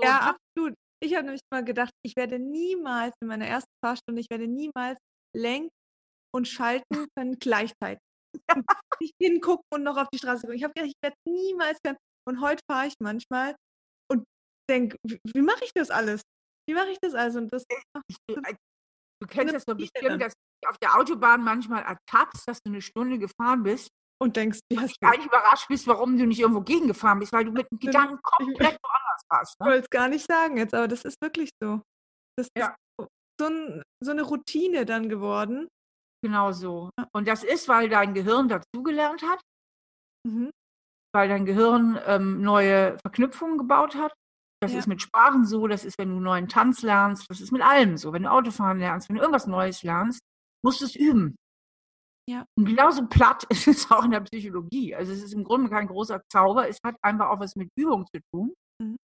[SPEAKER 1] ja, absolut ich habe nämlich mal gedacht, ich werde niemals in meiner ersten Fahrstunde, ich werde niemals lenken und schalten können gleichzeitig. nicht hingucken und noch auf die Straße gucken. Ich habe gedacht, ich werde niemals können. Und heute fahre ich manchmal und denke, wie, wie mache ich das alles? Wie mache ich das also? Und das,
[SPEAKER 3] äh, du kennst das doch bestimmt, dass du auf der Autobahn manchmal ertappst, dass du eine Stunde gefahren bist
[SPEAKER 1] und denkst,
[SPEAKER 3] wie hast du eigentlich überrascht bist, warum du nicht irgendwo gegengefahren bist, weil du mit dem Gedanken komplett woanders warst.
[SPEAKER 1] Ne? Ich wollte es gar nicht sagen jetzt, aber das ist wirklich so. Das ja. ist so, ein, so, eine Routine dann geworden.
[SPEAKER 3] Genau so. Und das ist, weil dein Gehirn dazugelernt hat, mhm. weil dein Gehirn ähm, neue Verknüpfungen gebaut hat. Das ja. ist mit Sprachen so, das ist, wenn du einen neuen Tanz lernst, das ist mit allem so. Wenn du Autofahren lernst, wenn du irgendwas Neues lernst, musst du es üben. Ja. Und genauso platt ist es auch in der Psychologie. Also es ist im Grunde kein großer Zauber, es hat einfach auch was mit Übung zu tun. Mhm.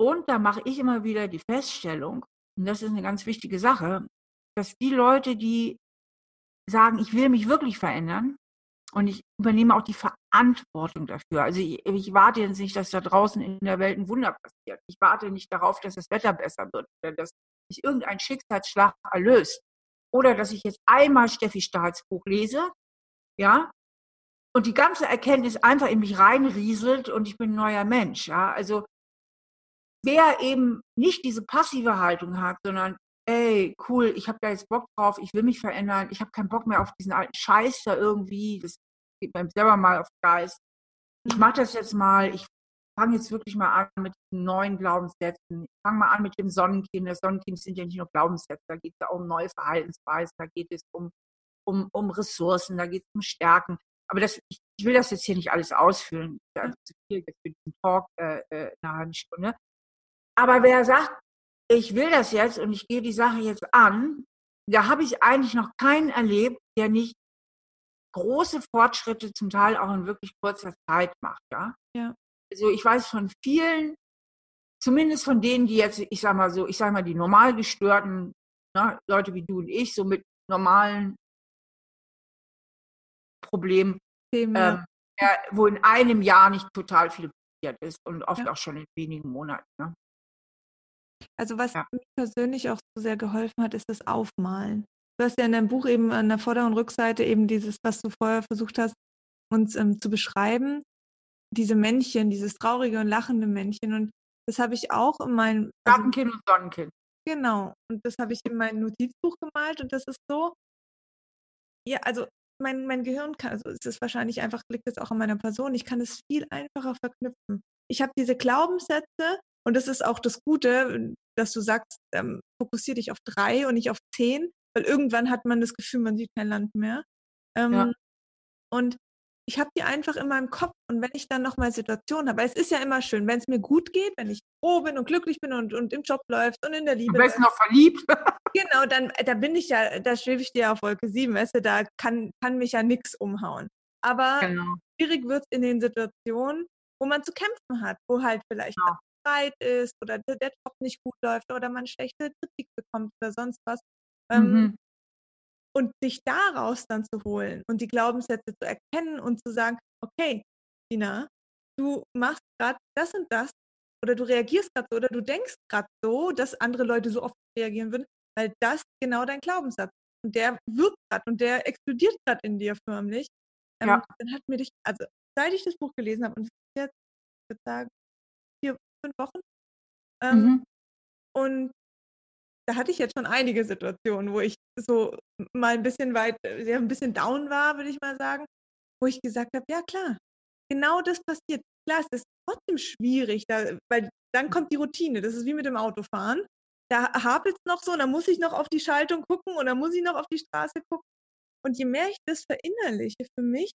[SPEAKER 3] Und da mache ich immer wieder die Feststellung, und das ist eine ganz wichtige Sache, dass die Leute, die sagen, ich will mich wirklich verändern und ich übernehme auch die Verantwortung dafür. Also ich, ich warte jetzt nicht, dass da draußen in der Welt ein Wunder passiert. Ich warte nicht darauf, dass das Wetter besser wird oder dass sich irgendein Schicksalsschlag erlöst. Oder dass ich jetzt einmal Steffi Stahls Buch lese ja, und die ganze Erkenntnis einfach in mich reinrieselt und ich bin ein neuer Mensch, ja. Also wer eben nicht diese passive Haltung hat, sondern ey, cool, ich habe da jetzt Bock drauf, ich will mich verändern, ich habe keinen Bock mehr auf diesen alten Scheiß da irgendwie, das geht mir selber mal auf Geist. Ich mache das jetzt mal, ich fange jetzt wirklich mal an mit neuen Glaubenssätzen. Ich fange mal an mit dem Sonnenkind. Das Sonnenkind sind ja nicht nur Glaubenssätze, da geht es ja um neue Verhaltensweisen, da geht es um, um, um Ressourcen, da geht es um Stärken. Aber das, ich, ich, will das jetzt hier nicht alles ausfüllen. Das ist zu viel für diesen Talk äh, äh, eine halbe Stunde. Aber wer sagt, ich will das jetzt und ich gehe die Sache jetzt an, da habe ich eigentlich noch keinen erlebt, der nicht große Fortschritte zum Teil auch in wirklich kurzer Zeit macht. Ja?
[SPEAKER 1] ja.
[SPEAKER 3] Also ich weiß von vielen, zumindest von denen, die jetzt, ich sage mal so, ich sage mal die normal gestörten ne, Leute wie du und ich, so mit normalen Problemen, ähm, ja. wo in einem Jahr nicht total viel passiert ist und oft ja. auch schon in wenigen Monaten. Ne?
[SPEAKER 1] Also was ja. mir persönlich auch so sehr geholfen hat, ist das Aufmalen. Du hast ja in deinem Buch eben an der Vorder- und Rückseite eben dieses, was du vorher versucht hast, uns ähm, zu beschreiben, diese Männchen, dieses traurige und lachende Männchen. Und das habe ich auch in meinem
[SPEAKER 3] also, Schattenkind und Sonnenkind.
[SPEAKER 1] Genau. Und das habe ich in mein Notizbuch gemalt und das ist so, ja, also mein, mein Gehirn kann, also es ist wahrscheinlich einfach, liegt es auch an meiner Person, ich kann es viel einfacher verknüpfen. Ich habe diese Glaubenssätze und das ist auch das Gute, dass du sagst, ähm, fokussiere dich auf drei und nicht auf zehn, weil irgendwann hat man das Gefühl, man sieht kein Land mehr. Ähm, ja. Und ich habe die einfach in meinem Kopf und wenn ich dann nochmal Situationen habe, weil es ist ja immer schön, wenn es mir gut geht, wenn ich froh bin und glücklich bin und, und im Job läuft und in der Liebe.
[SPEAKER 3] Du bist noch verliebt.
[SPEAKER 1] genau, dann da bin ich ja, da schwebe ich dir auf Wolke 7, weißt du, da kann, kann mich ja nichts umhauen. Aber genau. schwierig wird es in den Situationen, wo man zu kämpfen hat, wo halt vielleicht genau. Streit ist oder der, Job nicht gut läuft oder man schlechte Kritik bekommt oder sonst was. Ähm, mhm. Und sich daraus dann zu holen und die Glaubenssätze zu erkennen und zu sagen, okay, Tina, du machst gerade das und das oder du reagierst gerade so oder du denkst gerade so, dass andere Leute so oft reagieren würden, weil das genau dein Glaubenssatz ist. Und der wirkt gerade und der explodiert gerade in dir förmlich. Ähm, ja. Dann hat mir dich, also seit ich das Buch gelesen habe und jetzt, ich würde sagen, vier, fünf Wochen. Ähm, mhm. Und da hatte ich jetzt schon einige Situationen, wo ich so mal ein bisschen weit, ja, ein bisschen down war, würde ich mal sagen, wo ich gesagt habe, ja klar, genau das passiert. Klar, es ist trotzdem schwierig, da, weil dann kommt die Routine. Das ist wie mit dem Autofahren. Da hapelt es noch so, und dann muss ich noch auf die Schaltung gucken und dann muss ich noch auf die Straße gucken. Und je mehr ich das verinnerliche für mich,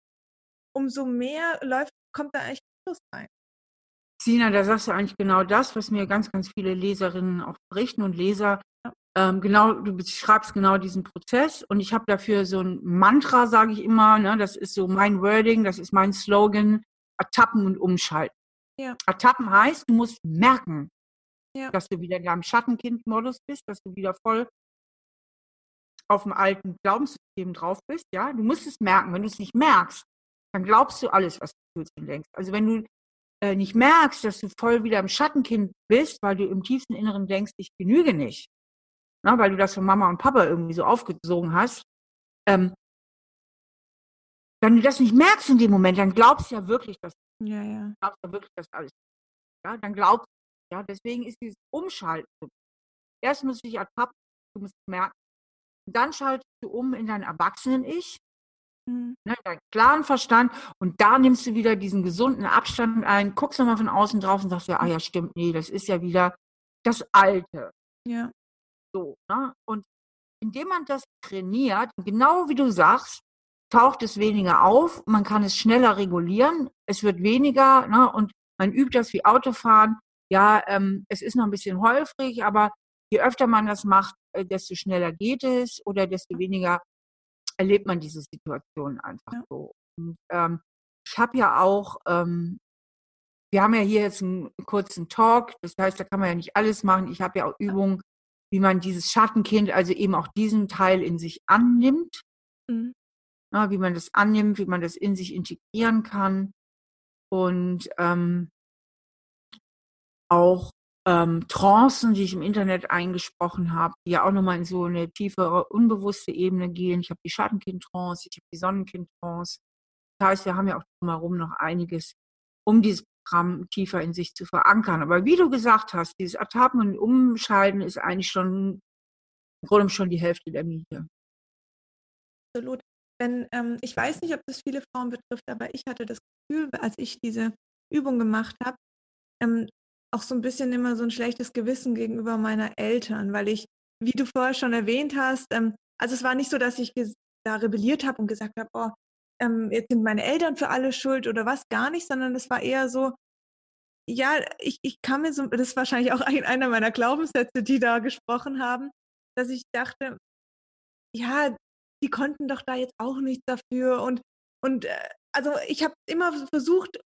[SPEAKER 1] umso mehr läuft, kommt da eigentlich Schluss rein.
[SPEAKER 3] Sina, da sagst du eigentlich genau das, was mir ganz, ganz viele Leserinnen auch berichten und Leser. Ähm, genau, du beschreibst genau diesen Prozess und ich habe dafür so ein Mantra, sage ich immer, ne, das ist so mein Wording, das ist mein Slogan, Ertappen und Umschalten. Ja. Ertappen heißt, du musst merken, ja. dass du wieder in deinem Schattenkind-Modus bist, dass du wieder voll auf dem alten Glaubenssystem drauf bist, ja. Du musst es merken. Wenn du es nicht merkst, dann glaubst du alles, was du fühlst und denkst. Also wenn du äh, nicht merkst, dass du voll wieder im Schattenkind bist, weil du im tiefsten Inneren denkst, ich genüge nicht, na, weil du das von Mama und Papa irgendwie so aufgesogen hast, ähm, wenn du das nicht merkst in dem Moment, dann glaubst du ja wirklich, dass
[SPEAKER 1] ja, ja.
[SPEAKER 3] glaubst ja wirklich, dass alles, ja, dann glaubst du, ja, deswegen ist dieses Umschalten. Erst musst du dich ertappen, du musst merken, dann schaltest du um in dein Erwachsenen-Ich Mhm. Ne, deinen klaren Verstand und da nimmst du wieder diesen gesunden Abstand ein, guckst nochmal von außen drauf und sagst ja, ah ja, stimmt, nee, das ist ja wieder das Alte.
[SPEAKER 1] Ja.
[SPEAKER 3] So, ne? Und indem man das trainiert, genau wie du sagst, taucht es weniger auf, man kann es schneller regulieren, es wird weniger, ne? Und man übt das wie Autofahren. Ja, ähm, es ist noch ein bisschen holfrig, aber je öfter man das macht, äh, desto schneller geht es oder desto weniger erlebt man diese Situation einfach ja. so. Und ähm, ich habe ja auch, ähm, wir haben ja hier jetzt einen kurzen Talk, das heißt, da kann man ja nicht alles machen. Ich habe ja auch Übungen, wie man dieses Schattenkind, also eben auch diesen Teil in sich annimmt, mhm. ja, wie man das annimmt, wie man das in sich integrieren kann und ähm, auch ähm, Trancen, die ich im Internet eingesprochen habe, die ja auch nochmal in so eine tiefere, unbewusste Ebene gehen. Ich habe die Schattenkind-Trance, ich habe die Sonnenkind-Trance. Das heißt, wir haben ja auch drumherum noch einiges, um dieses Programm tiefer in sich zu verankern. Aber wie du gesagt hast, dieses Ertappen und Umschalten ist eigentlich schon im Grunde schon die Hälfte der Miete.
[SPEAKER 1] Absolut. Denn ähm, ich weiß nicht, ob das viele Frauen betrifft, aber ich hatte das Gefühl, als ich diese Übung gemacht habe, ähm, auch so ein bisschen immer so ein schlechtes Gewissen gegenüber meiner Eltern, weil ich, wie du vorher schon erwähnt hast, ähm, also es war nicht so, dass ich da rebelliert habe und gesagt habe, oh, ähm, jetzt sind meine Eltern für alles schuld oder was, gar nicht, sondern es war eher so, ja, ich, ich kann mir so, das ist wahrscheinlich auch ein, einer meiner Glaubenssätze, die da gesprochen haben, dass ich dachte, ja, die konnten doch da jetzt auch nichts dafür und, und äh, also ich habe immer versucht,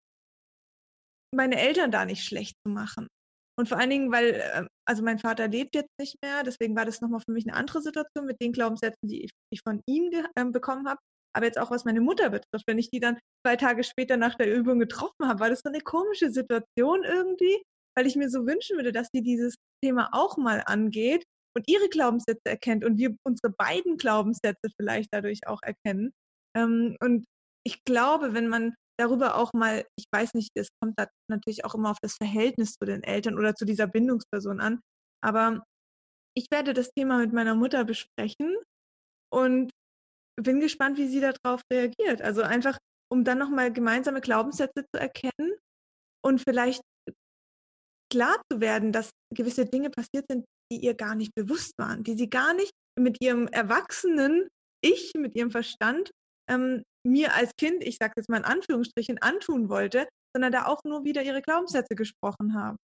[SPEAKER 1] meine Eltern da nicht schlecht zu machen. Und vor allen Dingen, weil, ähm, also mein Vater lebt jetzt nicht mehr, deswegen war das nochmal für mich eine andere Situation mit den Glaubenssätzen, die ich, von ihm äh, bekommen habe. Aber jetzt auch was meine Mutter betrifft, wenn ich die dann zwei Tage später nach der Übung getroffen habe, war das so eine komische Situation irgendwie, weil ich mir so wünschen würde, dass sie dieses Thema auch mal angeht und ihre Glaubenssätze erkennt und wir unsere beiden Glaubenssätze vielleicht dadurch auch erkennen. Ähm, und ich glaube, wenn man darüber auch mal, ich weiß nicht, es kommt da natürlich auch immer auf das Verhältnis zu den Eltern oder zu dieser Bindungsperson an, aber ich werde das Thema mit meiner Mutter besprechen und bin gespannt, wie sie darauf reagiert. Also einfach, um dann nochmal gemeinsame Glaubenssätze zu erkennen und vielleicht klar zu werden, dass gewisse Dinge passiert sind, die ihr gar nicht bewusst waren, die sie gar nicht mit ihrem erwachsenen Ich, mit ihrem Verstand ähm, mir als Kind, ich sage jetzt mal in Anführungsstrichen, antun wollte, sondern da auch nur wieder ihre Glaubenssätze gesprochen haben.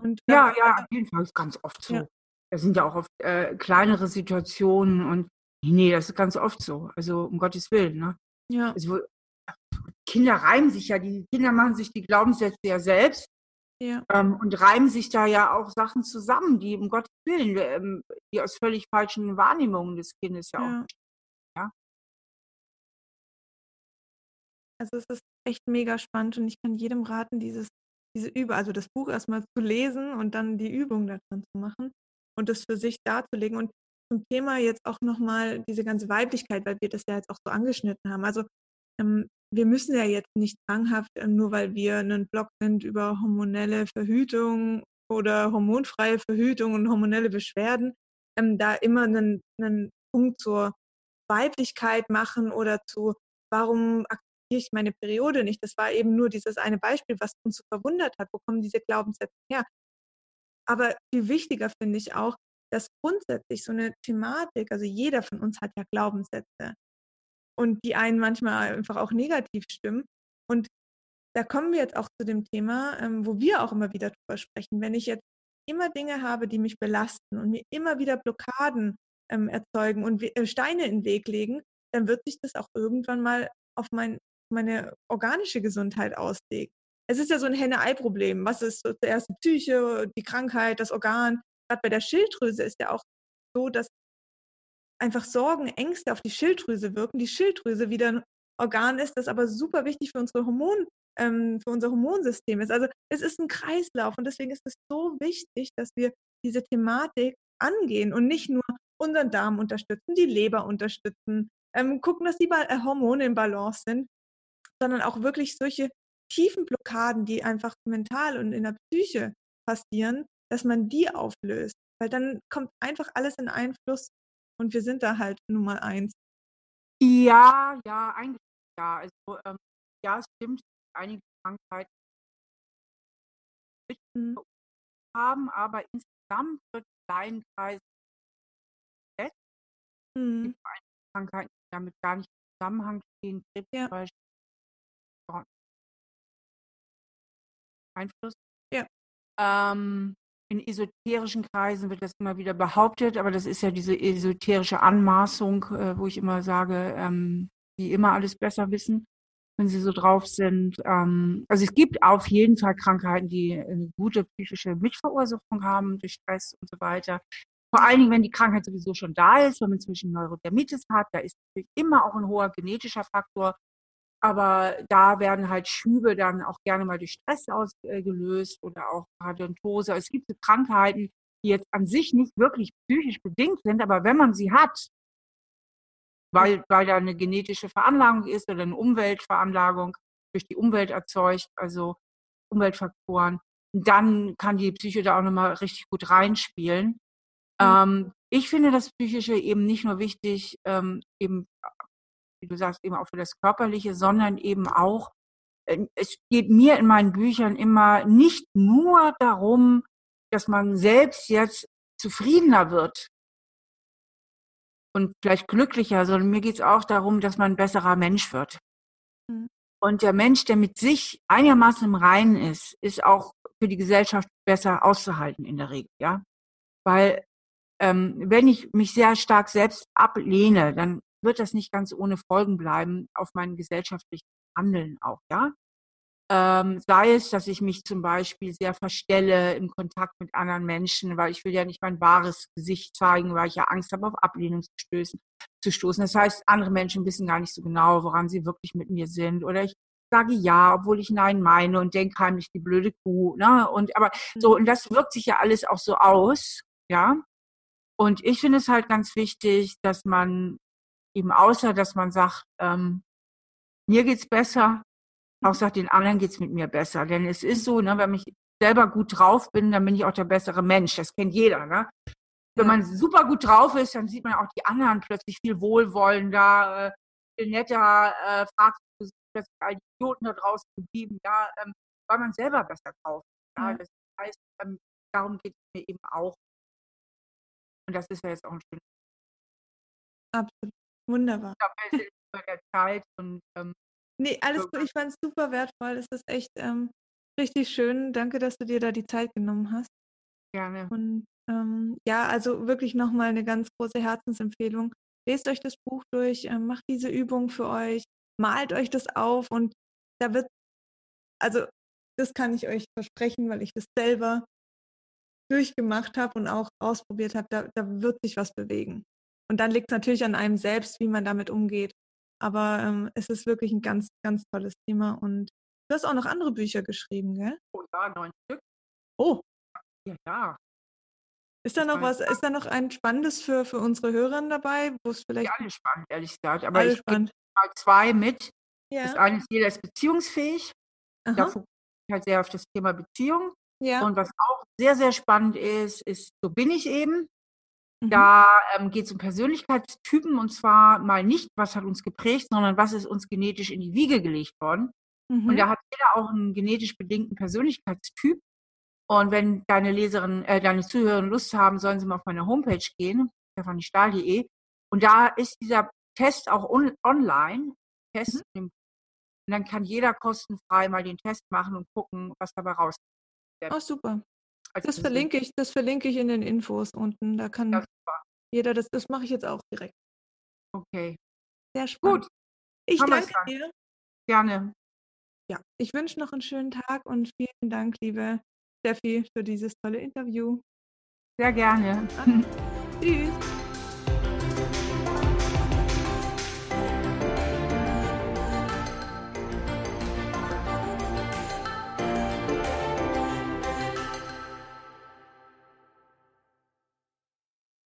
[SPEAKER 3] Und ja, ja, auf jeden Fall ist ganz oft so. Ja. Das sind ja auch oft äh, kleinere Situationen und nee, das ist ganz oft so. Also um Gottes Willen, ne? Ja. Also, Kinder reimen sich ja, die Kinder machen sich die Glaubenssätze ja selbst ja. Ähm, und reimen sich da ja auch Sachen zusammen, die um Gottes Willen, ähm, die aus völlig falschen Wahrnehmungen des Kindes ja, ja. auch
[SPEAKER 1] Also es ist echt mega spannend und ich kann jedem raten, dieses, diese Übung, also das Buch erstmal zu lesen und dann die Übung daran zu machen und das für sich darzulegen. Und zum Thema jetzt auch nochmal diese ganze Weiblichkeit, weil wir das ja jetzt auch so angeschnitten haben. Also ähm, wir müssen ja jetzt nicht zwanghaft, äh, nur weil wir einen Blog sind über hormonelle Verhütung oder hormonfreie Verhütung und hormonelle Beschwerden, ähm, da immer einen, einen Punkt zur Weiblichkeit machen oder zu, warum ich meine Periode nicht. Das war eben nur dieses eine Beispiel, was uns so verwundert hat. Wo kommen diese Glaubenssätze her? Aber viel wichtiger finde ich auch, dass grundsätzlich so eine Thematik, also jeder von uns hat ja Glaubenssätze und die einen manchmal einfach auch negativ stimmen. Und da kommen wir jetzt auch zu dem Thema, ähm, wo wir auch immer wieder drüber sprechen. Wenn ich jetzt immer Dinge habe, die mich belasten und mir immer wieder Blockaden ähm, erzeugen und äh, Steine in den Weg legen, dann wird sich das auch irgendwann mal auf mein meine organische Gesundheit auslegt. Es ist ja so ein Henne-Ei-Problem. Was ist zuerst die Psyche, die Krankheit, das Organ? Gerade bei der Schilddrüse ist ja auch so, dass einfach Sorgen, Ängste auf die Schilddrüse wirken. Die Schilddrüse wieder ein Organ ist, das aber super wichtig für unsere Hormon, ähm, für unser Hormonsystem ist. Also es ist ein Kreislauf und deswegen ist es so wichtig, dass wir diese Thematik angehen und nicht nur unseren Darm unterstützen, die Leber unterstützen, ähm, gucken, dass die äh, Hormone in Balance sind, sondern auch wirklich solche tiefen Blockaden, die einfach mental und in der Psyche passieren, dass man die auflöst. Weil dann kommt einfach alles in Einfluss und wir sind da halt Nummer eins.
[SPEAKER 3] Ja, ja, eigentlich ja. Also ähm, ja, es stimmt, einige Krankheiten mhm. haben, aber insgesamt wird Kleinkreis mhm. Es gibt Krankheiten, die damit gar nicht im Zusammenhang stehen, Krebs ja. zum Beispiel Einfluss. Ja. Ähm, in esoterischen Kreisen wird das immer wieder behauptet, aber das ist ja diese esoterische Anmaßung, äh, wo ich immer sage, ähm, die immer alles besser wissen, wenn sie so drauf sind. Ähm, also es gibt auf jeden Fall Krankheiten, die eine gute psychische Mitverursachung haben durch Stress und so weiter. Vor allen Dingen, wenn die Krankheit sowieso schon da ist, wenn man zwischen Neurodermitis hat, da ist natürlich immer auch ein hoher genetischer Faktor aber da werden halt Schübe dann auch gerne mal durch Stress ausgelöst oder auch Parodontose. Es gibt so Krankheiten, die jetzt an sich nicht wirklich psychisch bedingt sind, aber wenn man sie hat, weil, weil da eine genetische Veranlagung ist oder eine Umweltveranlagung durch die Umwelt erzeugt, also Umweltfaktoren, dann kann die Psyche da auch nochmal richtig gut reinspielen. Mhm. Ähm, ich finde das Psychische eben nicht nur wichtig, ähm, eben, wie du sagst, eben auch für das Körperliche, sondern eben auch, äh, es geht mir in meinen Büchern immer nicht nur darum, dass man selbst jetzt zufriedener wird und vielleicht glücklicher, sondern mir geht es auch darum, dass man ein besserer Mensch wird. Mhm. Und der Mensch, der mit sich einigermaßen im Reinen ist, ist auch für die Gesellschaft besser auszuhalten in der Regel, ja. Weil ähm, wenn ich mich sehr stark selbst ablehne, dann wird das nicht ganz ohne Folgen bleiben auf mein gesellschaftliches Handeln auch, ja. Ähm, sei es, dass ich mich zum Beispiel sehr verstelle im Kontakt mit anderen Menschen, weil ich will ja nicht mein wahres Gesicht zeigen, weil ich ja Angst habe, auf Ablehnung zu stoßen. Zu stoßen. Das heißt, andere Menschen wissen gar nicht so genau, woran sie wirklich mit mir sind. Oder ich sage ja, obwohl ich nein meine und denke heimlich die blöde Kuh. Ne? Und aber so, mhm. und das wirkt sich ja alles auch so aus, ja. Und ich finde es halt ganz wichtig, dass man eben außer, dass man sagt, ähm, mir geht's besser, auch sagt, den anderen geht's mit mir besser. Denn es ist so, ne, wenn ich selber gut drauf bin, dann bin ich auch der bessere Mensch. Das kennt jeder. Ne? Wenn man super gut drauf ist, dann sieht man auch die anderen plötzlich viel wohlwollender, äh, viel netter, äh, fragt plötzlich all die Idioten da draußen geblieben, ja, ähm, weil man selber besser drauf ist. Ja? Das heißt, ähm, darum geht es mir eben auch. Und das ist ja jetzt auch ein schönes.
[SPEAKER 1] Absolut. Wunderbar. Ich glaube,
[SPEAKER 3] über der Zeit und ähm,
[SPEAKER 1] Nee, alles gut. Ich fand es super wertvoll. Es ist echt ähm, richtig schön. Danke, dass du dir da die Zeit genommen hast.
[SPEAKER 3] Gerne.
[SPEAKER 1] Und ähm, ja, also wirklich nochmal eine ganz große Herzensempfehlung. Lest euch das Buch durch, ähm, macht diese Übung für euch, malt euch das auf und da wird, also das kann ich euch versprechen, weil ich das selber durchgemacht habe und auch ausprobiert habe, da, da wird sich was bewegen. Und dann liegt es natürlich an einem selbst, wie man damit umgeht. Aber ähm, es ist wirklich ein ganz, ganz tolles Thema. Und du hast auch noch andere Bücher geschrieben, gell?
[SPEAKER 3] Oh ja, neun Stück.
[SPEAKER 1] Oh.
[SPEAKER 3] Ja, ja.
[SPEAKER 1] Ist da noch was, ist da noch ein spannendes für, für unsere Hörer dabei, wo es vielleicht.
[SPEAKER 3] Ja, alle spannend, ehrlich gesagt. Aber ich spannend. mal zwei mit. Ja. Das eine ist jeder ist beziehungsfähig. Aha. Da fokussiere ich halt sehr auf das Thema Beziehung. Ja. Und was auch sehr, sehr spannend ist, ist, so bin ich eben. Mhm. Da ähm, geht es um Persönlichkeitstypen und zwar mal nicht, was hat uns geprägt, sondern was ist uns genetisch in die Wiege gelegt worden. Mhm. Und da hat jeder auch einen genetisch bedingten Persönlichkeitstyp. Und wenn deine Leserinnen, äh, deine Zuhörer Lust haben, sollen sie mal auf meine Homepage gehen, stefaniestahl.de. Und da ist dieser Test auch on online. Test mhm. Und dann kann jeder kostenfrei mal den Test machen und gucken, was dabei rauskommt.
[SPEAKER 1] Oh, super. Das verlinke ich, das verlinke ich in den Infos unten. Da kann ja, jeder das, das mache ich jetzt auch direkt.
[SPEAKER 3] Okay.
[SPEAKER 1] Sehr spannend. Gut. Ich Haben danke dir.
[SPEAKER 3] Gerne.
[SPEAKER 1] Ja, ich wünsche noch einen schönen Tag und vielen Dank, liebe Steffi, für dieses tolle Interview.
[SPEAKER 3] Sehr gerne.
[SPEAKER 1] Tschüss.